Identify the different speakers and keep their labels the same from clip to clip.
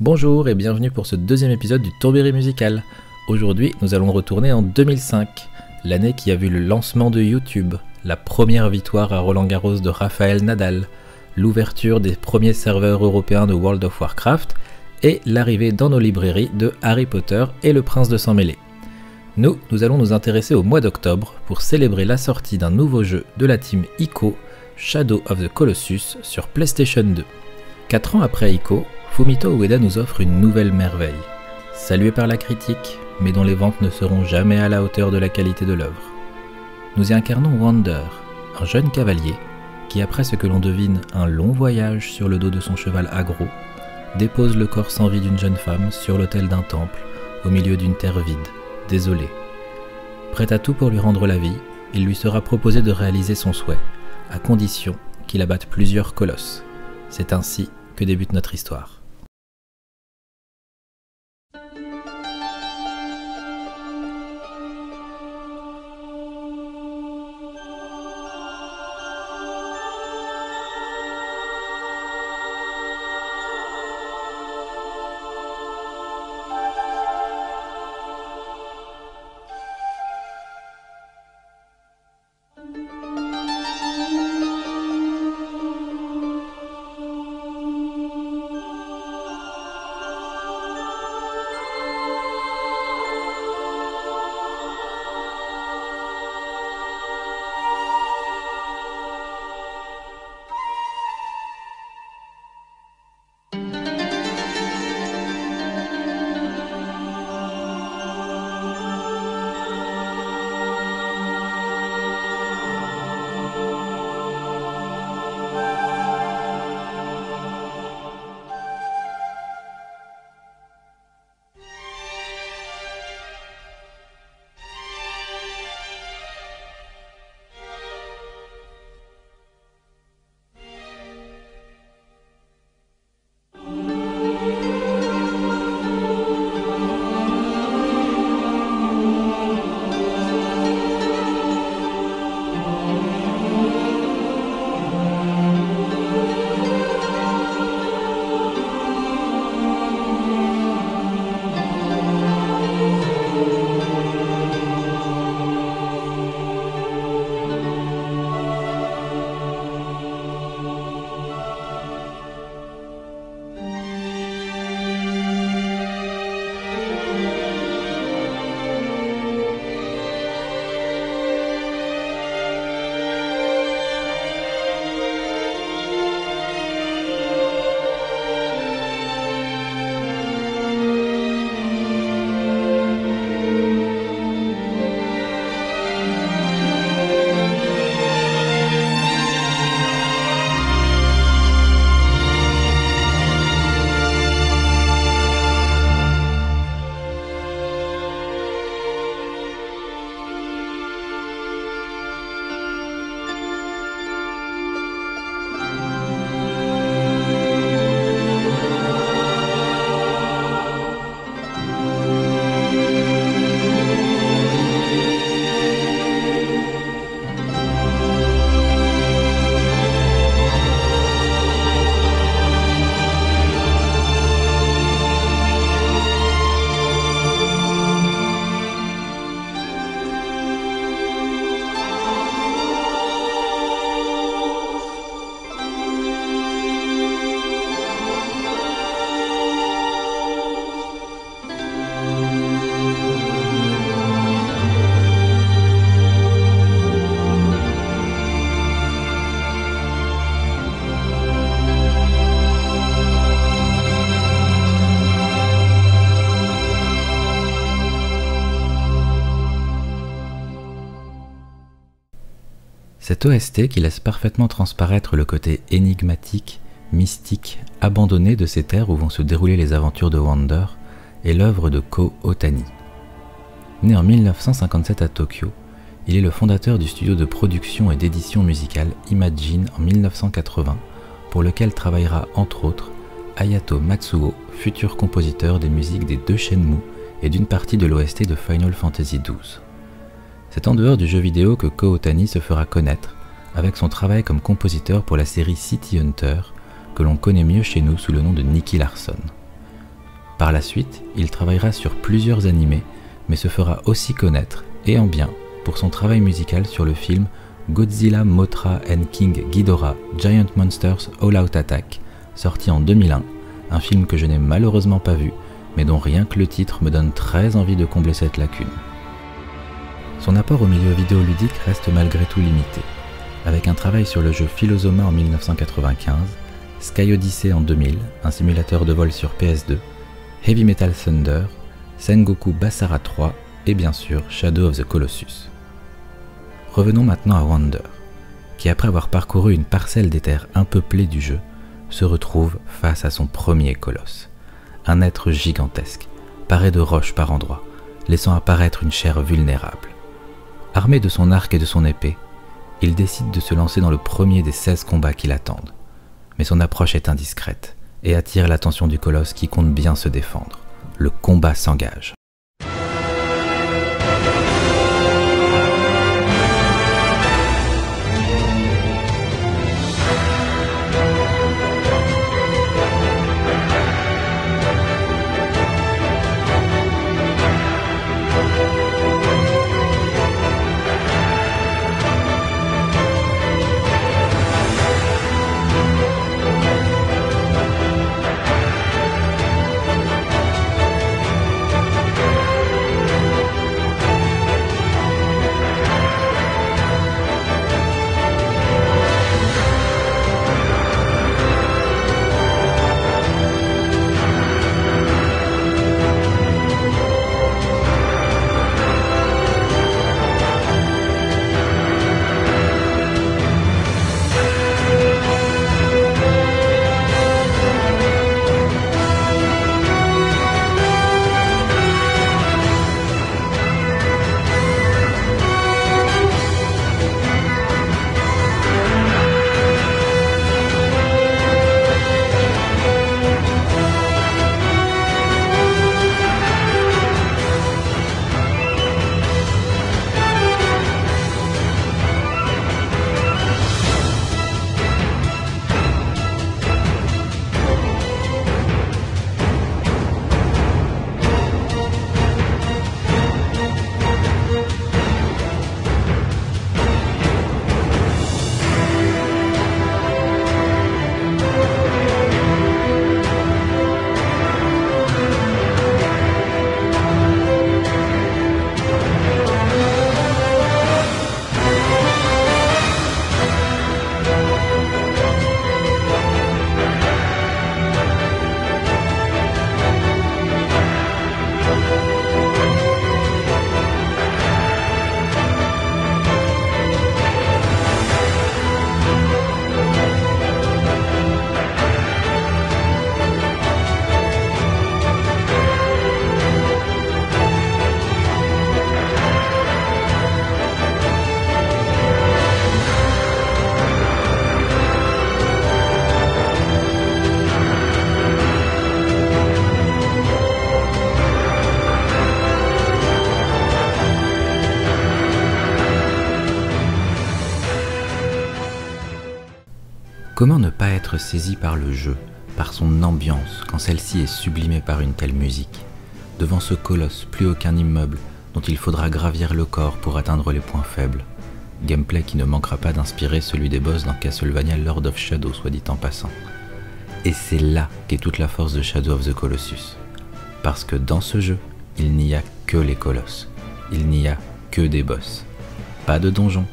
Speaker 1: Bonjour et bienvenue pour ce deuxième épisode du Tourbéry musical. Aujourd'hui, nous allons retourner en 2005, l'année qui a vu le lancement de YouTube, la première victoire à Roland Garros de Raphaël Nadal, l'ouverture des premiers serveurs européens de World of Warcraft et l'arrivée dans nos librairies de Harry Potter et le Prince de Sang Mêlé. Nous, nous allons nous intéresser au mois d'octobre pour célébrer la sortie d'un nouveau jeu de la team ICO, Shadow of the Colossus, sur PlayStation 2. 4 ans après ICO, Fumito Ueda nous offre une nouvelle merveille, saluée par la critique, mais dont les ventes ne seront jamais à la hauteur de la qualité de l'œuvre. Nous y incarnons Wander, un jeune cavalier qui, après ce que l'on devine un long voyage sur le dos de son cheval agro, dépose le corps sans vie d'une jeune femme sur l'autel d'un temple, au milieu d'une terre vide, désolée. Prêt à tout pour lui rendre la vie, il lui sera proposé de réaliser son souhait, à condition qu'il abatte plusieurs colosses. C'est ainsi que débute notre histoire. Cet OST qui laisse parfaitement transparaître le côté énigmatique, mystique, abandonné de ces terres où vont se dérouler les aventures de Wander est l'œuvre de Ko Otani. Né en 1957 à Tokyo, il est le fondateur du studio de production et d'édition musicale Imagine en 1980, pour lequel travaillera entre autres Ayato Matsuo, futur compositeur des musiques des deux Shenmue et d'une partie de l'OST de Final Fantasy XII. C'est en dehors du jeu vidéo que Ko Otani se fera connaître, avec son travail comme compositeur pour la série City Hunter, que l'on connaît mieux chez nous sous le nom de Nicky Larson. Par la suite, il travaillera sur plusieurs animés, mais se fera aussi connaître, et en bien, pour son travail musical sur le film Godzilla Mothra and King Ghidorah Giant Monsters All Out Attack, sorti en 2001, un film que je n'ai malheureusement pas vu, mais dont rien que le titre me donne très envie de combler cette lacune. Son apport au milieu vidéoludique reste malgré tout limité, avec un travail sur le jeu Philosoma en 1995, Sky Odyssey en 2000, un simulateur de vol sur PS2, Heavy Metal Thunder, Sengoku Basara 3 et bien sûr Shadow of the Colossus. Revenons maintenant à Wander, qui après avoir parcouru une parcelle des terres impeuplées du jeu, se retrouve face à son premier colosse. Un être gigantesque, paré de roches par endroits, laissant apparaître une chair vulnérable. Armé de son arc et de son épée, il décide de se lancer dans le premier des 16 combats qui l'attendent. Mais son approche est indiscrète et attire l'attention du colosse qui compte bien se défendre. Le combat s'engage. Comment ne pas être saisi par le jeu, par son ambiance, quand celle-ci est sublimée par une telle musique Devant ce colosse, plus aucun immeuble, dont il faudra gravir le corps pour atteindre les points faibles. Gameplay qui ne manquera pas d'inspirer celui des boss dans Castlevania Lord of Shadow, soit dit en passant. Et c'est là qu'est toute la force de Shadow of the Colossus. Parce que dans ce jeu, il n'y a que les colosses. Il n'y a que des boss. Pas de donjons,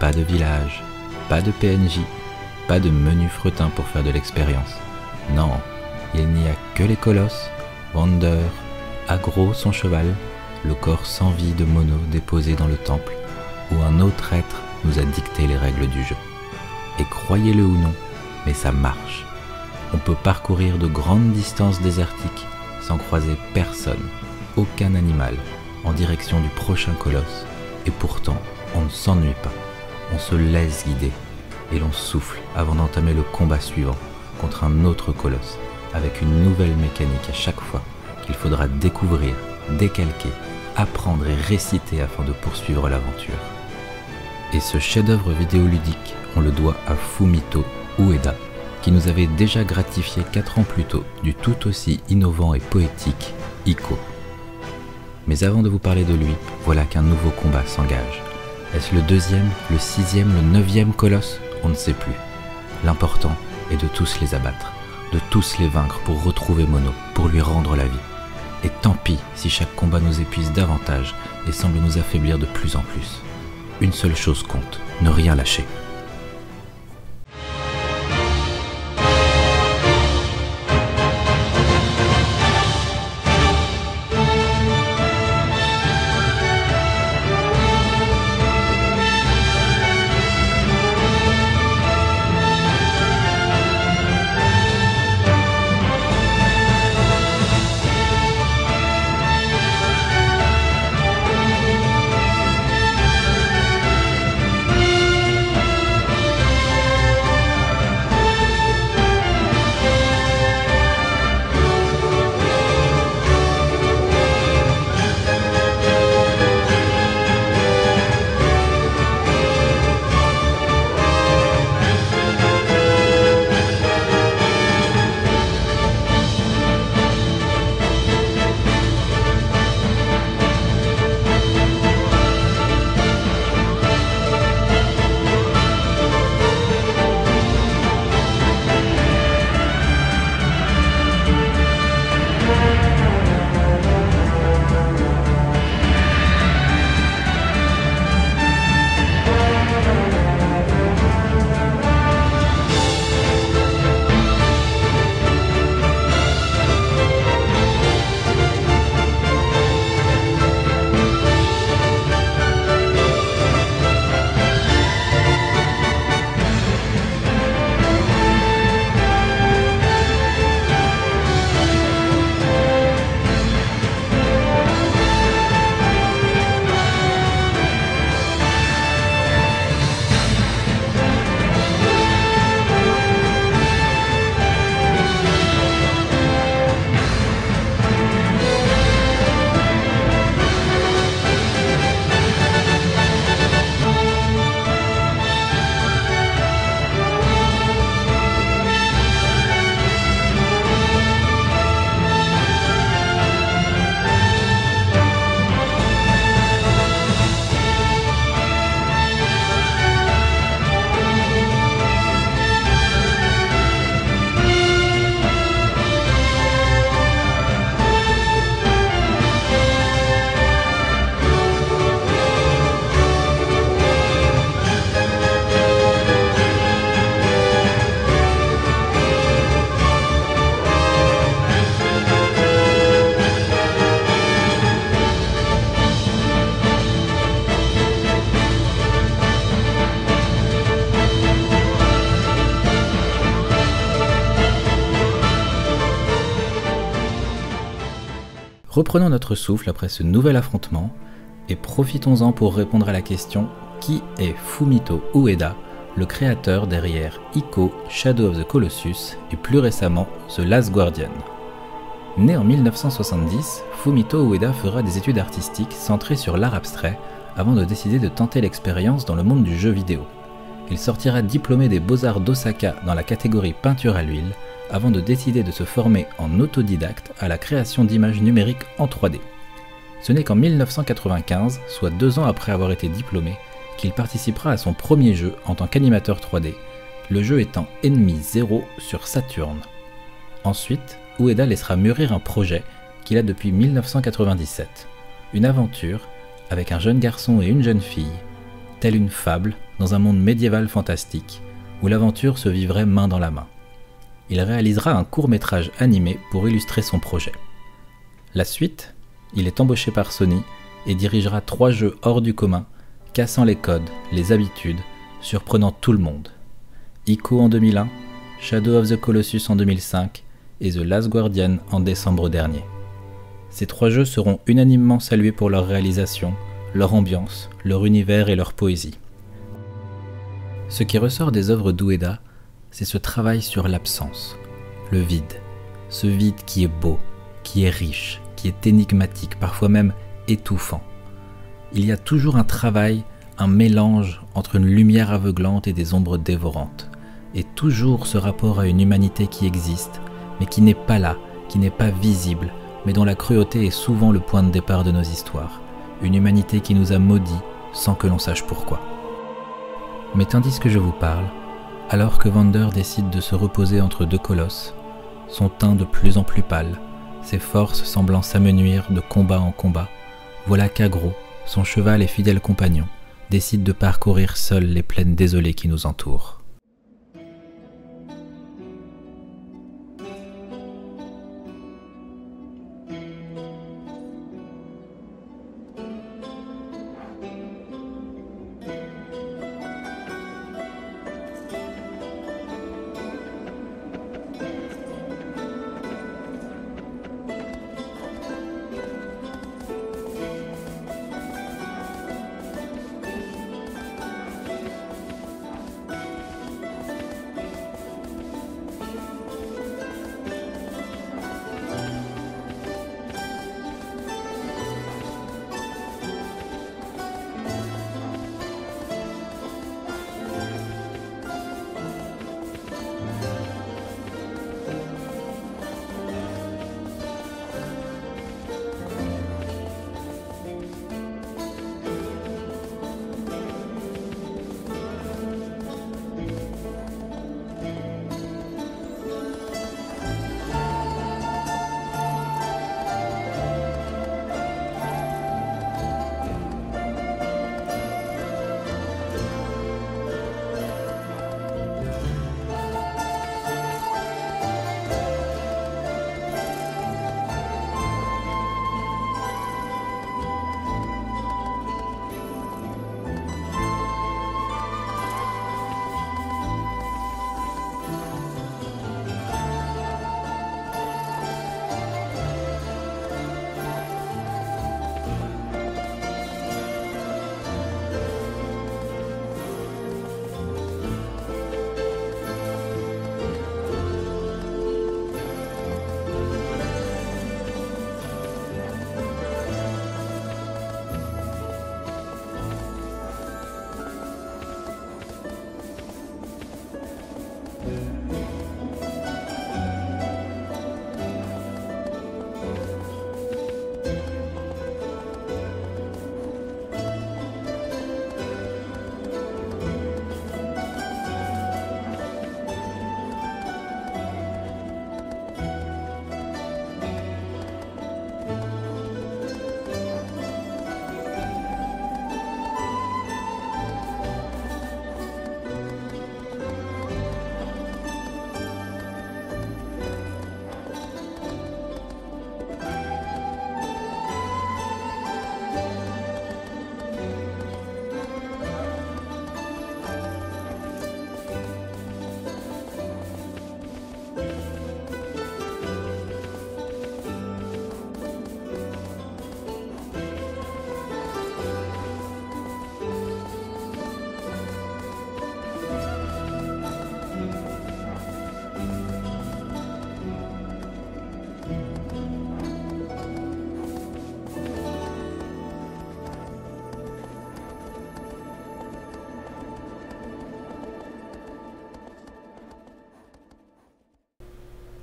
Speaker 1: pas de village, pas de PNJ, pas de menu fretin pour faire de l'expérience. Non, il n'y a que les colosses, Wander, Agro son cheval, le corps sans vie de Mono déposé dans le temple, où un autre être nous a dicté les règles du jeu. Et croyez-le ou non, mais ça marche. On peut parcourir de grandes distances désertiques sans croiser personne, aucun animal, en direction du prochain colosse, et pourtant on ne s'ennuie pas, on se laisse guider et l'on souffle avant d'entamer le combat suivant contre un autre colosse, avec une nouvelle mécanique à chaque fois qu'il faudra découvrir, décalquer, apprendre et réciter afin de poursuivre l'aventure. Et ce chef-d'œuvre vidéoludique, on le doit à Fumito Ueda, qui nous avait déjà gratifié 4 ans plus tôt du tout aussi innovant et poétique Ico. Mais avant de vous parler de lui, voilà qu'un nouveau combat s'engage. Est-ce le deuxième, le sixième, le neuvième colosse? On ne sait plus. L'important est de tous les abattre, de tous les vaincre pour retrouver Mono, pour lui rendre la vie. Et tant pis si chaque combat nous épuise davantage et semble nous affaiblir de plus en plus. Une seule chose compte, ne rien lâcher. Reprenons notre souffle après ce nouvel affrontement et profitons-en pour répondre à la question qui est Fumito Ueda, le créateur derrière Ico, Shadow of the Colossus et plus récemment The Last Guardian. Né en 1970, Fumito Ueda fera des études artistiques centrées sur l'art abstrait avant de décider de tenter l'expérience dans le monde du jeu vidéo. Il sortira diplômé des Beaux-Arts d'Osaka dans la catégorie peinture à l'huile avant de décider de se former en autodidacte à la création d'images numériques en 3D. Ce n'est qu'en 1995, soit deux ans après avoir été diplômé, qu'il participera à son premier jeu en tant qu'animateur 3D, le jeu étant Ennemi Zero sur Saturn. Ensuite, Ueda laissera mûrir un projet qu'il a depuis 1997, une aventure avec un jeune garçon et une jeune fille, telle une fable dans un monde médiéval fantastique, où l'aventure se vivrait main dans la main il réalisera un court métrage animé pour illustrer son projet. La suite, il est embauché par Sony et dirigera trois jeux hors du commun, cassant les codes, les habitudes, surprenant tout le monde. Ico en 2001, Shadow of the Colossus en 2005 et The Last Guardian en décembre dernier. Ces trois jeux seront unanimement salués pour leur réalisation, leur ambiance, leur univers et leur poésie. Ce qui ressort des œuvres d'Ueda, c'est ce travail sur l'absence, le vide, ce vide qui est beau, qui est riche, qui est énigmatique, parfois même étouffant. Il y a toujours un travail, un mélange entre une lumière aveuglante et des ombres dévorantes, et toujours ce rapport à une humanité qui existe, mais qui n'est pas là, qui n'est pas visible, mais dont la cruauté est souvent le point de départ de nos histoires. Une humanité qui nous a maudits sans que l'on sache pourquoi. Mais tandis que je vous parle, alors que Vander décide de se reposer entre deux colosses, son teint de plus en plus pâle, ses forces semblant s'amenuire de combat en combat, voilà qu'Agro, son cheval et fidèle compagnon, décide de parcourir seul les plaines désolées qui nous entourent.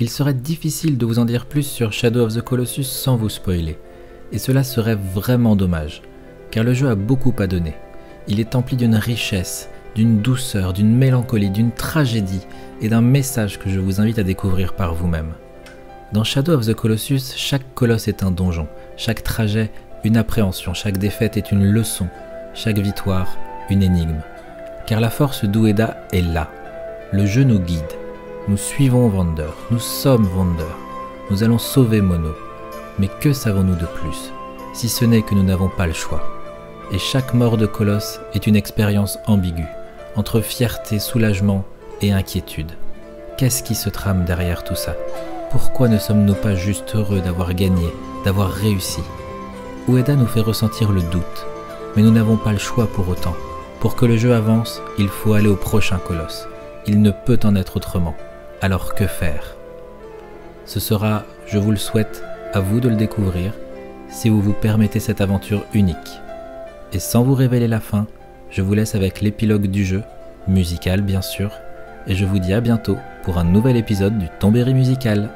Speaker 1: Il serait difficile de vous en dire plus sur Shadow of the Colossus sans vous spoiler, et cela serait vraiment dommage, car le jeu a beaucoup à donner. Il est empli d'une richesse, d'une douceur, d'une mélancolie, d'une tragédie et d'un message que je vous invite à découvrir par vous-même. Dans Shadow of the Colossus, chaque colosse est un donjon, chaque trajet une appréhension, chaque défaite est une leçon, chaque victoire une énigme. Car la force d'Ueda est là. Le jeu nous guide. Nous suivons Vander, nous sommes Vander, nous allons sauver Mono. Mais que savons-nous de plus, si ce n'est que nous n'avons pas le choix? Et chaque mort de colosse est une expérience ambiguë, entre fierté, soulagement et inquiétude. Qu'est-ce qui se trame derrière tout ça? Pourquoi ne sommes-nous pas juste heureux d'avoir gagné, d'avoir réussi? Ueda nous fait ressentir le doute, mais nous n'avons pas le choix pour autant. Pour que le jeu avance, il faut aller au prochain colosse. Il ne peut en être autrement. Alors que faire? Ce sera, je vous le souhaite, à vous de le découvrir si vous vous permettez cette aventure unique. Et sans vous révéler la fin, je vous laisse avec l'épilogue du jeu, musical bien sûr, et je vous dis à bientôt pour un nouvel épisode du Tombéry musical.